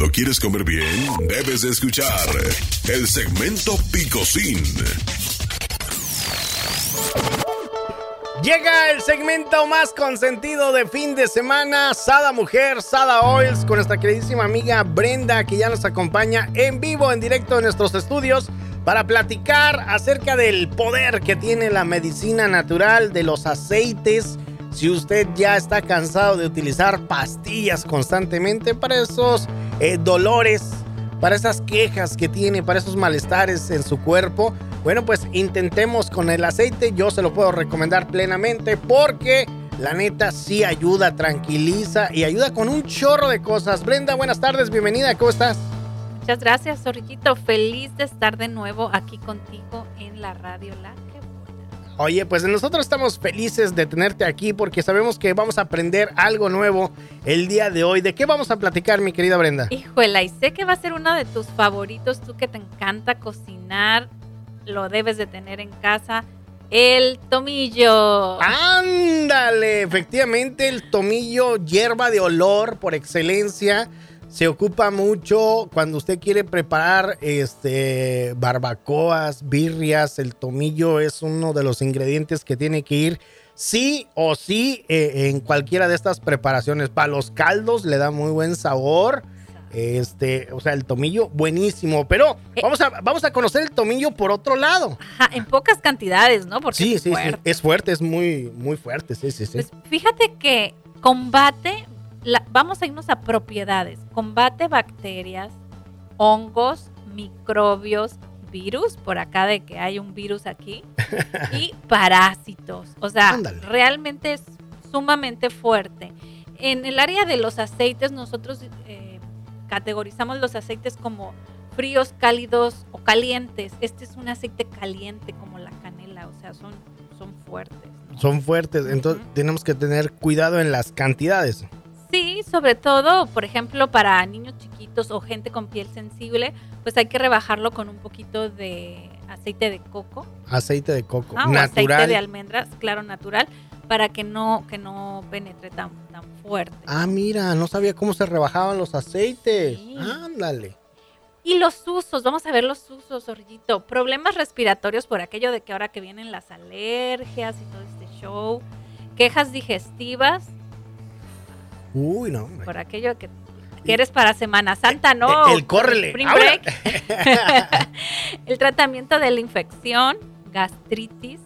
Cuando quieres comer bien, debes de escuchar el segmento Picocín. Llega el segmento más consentido de fin de semana, Sada Mujer, Sada Oils, con nuestra queridísima amiga Brenda, que ya nos acompaña en vivo, en directo en nuestros estudios, para platicar acerca del poder que tiene la medicina natural, de los aceites. Si usted ya está cansado de utilizar pastillas constantemente para esos eh, dolores, para esas quejas que tiene, para esos malestares en su cuerpo, bueno, pues intentemos con el aceite. Yo se lo puedo recomendar plenamente porque la neta sí ayuda, tranquiliza y ayuda con un chorro de cosas. Brenda, buenas tardes, bienvenida, ¿cómo estás? Muchas gracias, Zorrillito. Feliz de estar de nuevo aquí contigo en la radio La Oye, pues nosotros estamos felices de tenerte aquí porque sabemos que vamos a aprender algo nuevo el día de hoy. ¿De qué vamos a platicar, mi querida Brenda? Híjole, y sé que va a ser uno de tus favoritos, tú que te encanta cocinar lo debes de tener en casa. El tomillo. Ándale, efectivamente el tomillo, hierba de olor por excelencia. Se ocupa mucho cuando usted quiere preparar este barbacoas, birrias. El tomillo es uno de los ingredientes que tiene que ir sí o sí eh, en cualquiera de estas preparaciones. Para los caldos le da muy buen sabor. Este, o sea, el tomillo buenísimo, pero eh. vamos a vamos a conocer el tomillo por otro lado. Ajá, en pocas cantidades, ¿no? Porque sí, sí, sí, es fuerte, es muy muy fuerte, sí, sí, sí. Pues fíjate que combate vamos a irnos a propiedades. Combate bacterias, hongos, microbios, virus, por acá de que hay un virus aquí, y parásitos. O sea, realmente es sumamente fuerte. En el área de los aceites, nosotros eh, categorizamos los aceites como fríos, cálidos o calientes. Este es un aceite caliente como la canela, o sea, son, son fuertes. Son fuertes, entonces tenemos que tener cuidado en las cantidades. Sí, sobre todo, por ejemplo, para niños chiquitos o gente con piel sensible, pues hay que rebajarlo con un poquito de aceite de coco. Aceite de coco, natural. O aceite de almendras, claro, natural para que no, que no penetre tan, tan fuerte. Ah, mira, no sabía cómo se rebajaban los aceites. Ándale. Y los usos, vamos a ver los usos, Orillito. Problemas respiratorios por aquello de que ahora que vienen las alergias y todo este show. Quejas digestivas. Uy, no. Por aquello que quieres para Semana Santa, ¿no? El, el córrele. el tratamiento de la infección, gastritis,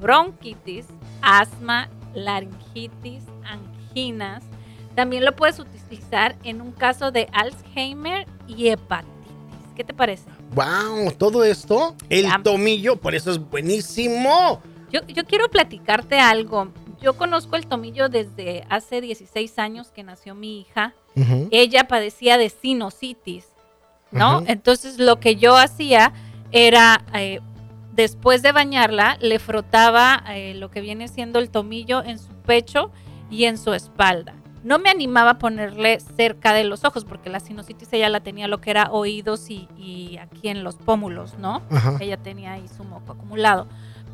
bronquitis, asma, laringitis, anginas. También lo puedes utilizar en un caso de Alzheimer y hepatitis. ¿Qué te parece? ¡Wow! Todo esto, el tomillo, por eso es buenísimo. Yo, quiero platicarte algo. Yo conozco el tomillo desde hace 16 años que nació mi hija. Ella padecía de sinusitis, ¿no? Entonces lo que yo hacía era eh, después de bañarla, le frotaba eh, lo que viene siendo el tomillo en su pecho y en su espalda. No me animaba a ponerle cerca de los ojos porque la sinusitis ella la tenía lo que era oídos y, aquí en los pómulos, ¿no? Ella tenía ahí su moco acumulado.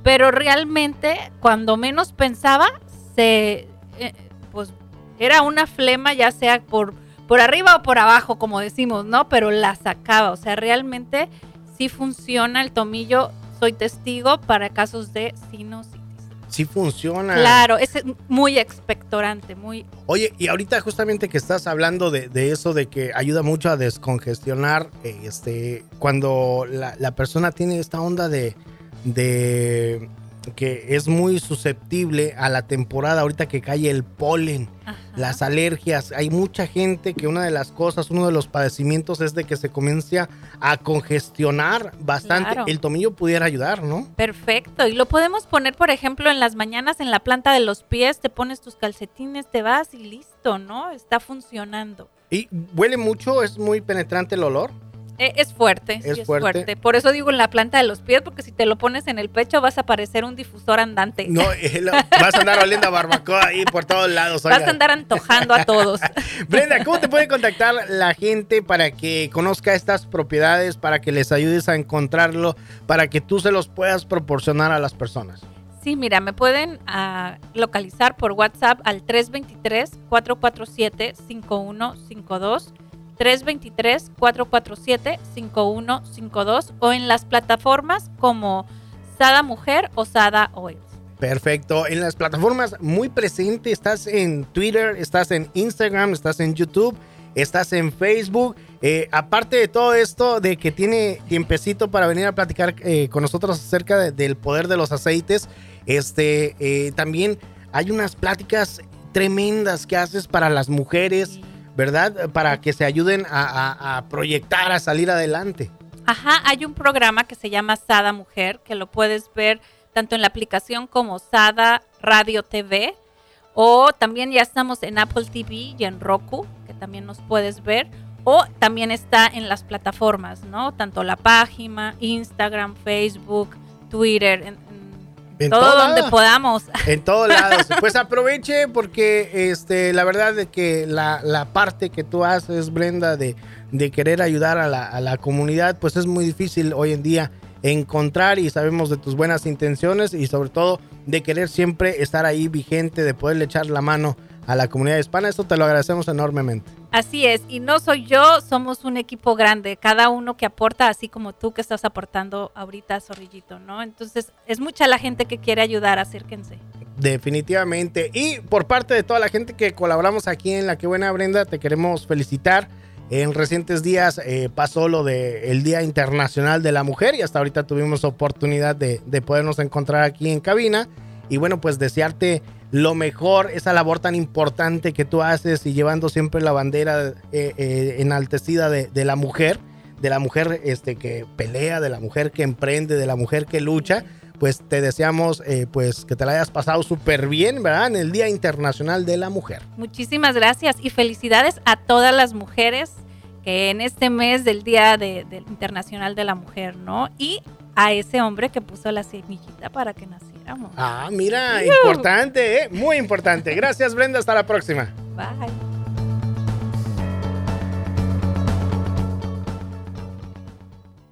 Pero realmente, cuando menos pensaba, se, eh, pues era una flema, ya sea por, por arriba o por abajo, como decimos, ¿no? Pero la sacaba. O sea, realmente sí funciona el tomillo soy testigo para casos de sinusitis. Sí funciona. Claro, es muy expectorante, muy... Oye, y ahorita justamente que estás hablando de, eso, de que ayuda mucho a descongestionar, este, cuando la, la persona tiene esta onda de, de que es muy susceptible a la temporada ahorita que cae el polen, las alergias. Hay mucha gente que una de las cosas, uno de los padecimientos es de que se comienza a congestionar bastante. El tomillo pudiera ayudar, ¿no? Perfecto. Y lo podemos poner, por ejemplo, en las mañanas en la planta de los pies, te pones tus calcetines, te vas y listo, ¿no? Está funcionando. ¿Y huele mucho? ¿Es muy penetrante el olor? Eh, es fuerte, es, fuerte. Por eso digo en la planta de los pies, porque si te lo pones en el pecho vas a parecer un difusor andante. No, eh, vas a andar oliendo a barbacoa ahí por todos lados. Vas a andar antojando a todos. Brenda, ¿cómo te puede contactar la gente para que conozca estas propiedades, para que les ayudes a encontrarlo, para que tú se los puedas proporcionar a las personas? Sí, mira, me pueden ah, localizar por WhatsApp al 323-447-5152 323-447-5152 o en las plataformas como Sada Mujer o Sada Oil. Perfecto. En las plataformas muy presente, estás en Twitter, estás en Instagram, estás en YouTube, estás en Facebook. Eh, aparte de todo esto, de que tiene tiempecito para venir a platicar eh, con nosotros acerca del poder de los aceites, este, eh, también hay unas pláticas tremendas que haces para las mujeres, ¿verdad? Para que se ayuden a, proyectar, a salir adelante. Ajá, hay un programa que se llama Sada Mujer, que lo puedes ver tanto en la aplicación como Sada Radio TV, o también ya estamos en Apple TV y en Roku, que también nos puedes ver, o también está en las plataformas, ¿no? Tanto la página, Instagram, Facebook, Twitter, en, en todo donde podamos. En todos lados. Pues aproveche porque este, la verdad de que la, parte que tú haces, Brenda, de, de querer ayudar a la, a la, comunidad, pues es muy difícil hoy en día encontrar y sabemos de tus buenas intenciones y sobre todo de querer siempre estar ahí vigente, de poderle echar la mano a la comunidad hispana. Esto te lo agradecemos enormemente. Así es, y no soy yo, somos un equipo grande, cada uno que aporta, así como tú que estás aportando ahorita, Zorrillito, ¿no? Entonces, es mucha la gente que quiere ayudar, acérquense. Definitivamente. Y por parte de toda la gente que colaboramos aquí en La Que Buena Brenda, te queremos felicitar. En recientes días eh, pasó lo del Día Internacional de la Mujer y hasta ahorita tuvimos oportunidad de, de podernos encontrar aquí en cabina. Y bueno, pues desearte lo mejor, esa labor tan importante que tú haces y llevando siempre la bandera eh, eh, enaltecida de, la mujer, de la mujer este, que pelea, de la mujer que emprende, de la mujer que lucha, pues te deseamos eh, pues que te la hayas pasado súper bien, ¿verdad? En el Día Internacional de la Mujer. Muchísimas gracias y felicidades a todas las mujeres que en este mes del Día Internacional de la Mujer, ¿no? Y a ese hombre que puso la semillita para que Ah, mira, importante, ¿eh? muy importante. Gracias, Brenda. Hasta la próxima. Bye.